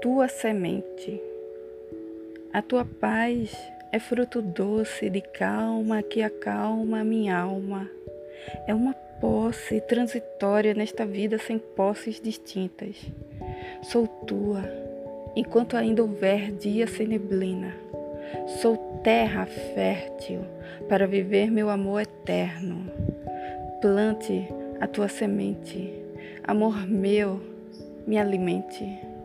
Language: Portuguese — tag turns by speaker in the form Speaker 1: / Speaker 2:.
Speaker 1: tua semente. A tua paz é fruto doce de calma que acalma a minha alma. É uma posse transitória nesta vida sem posses distintas. Sou tua, enquanto ainda houver dia sem neblina. Sou terra fértil para viver meu amor eterno. Plante a tua semente, amor meu, me alimente.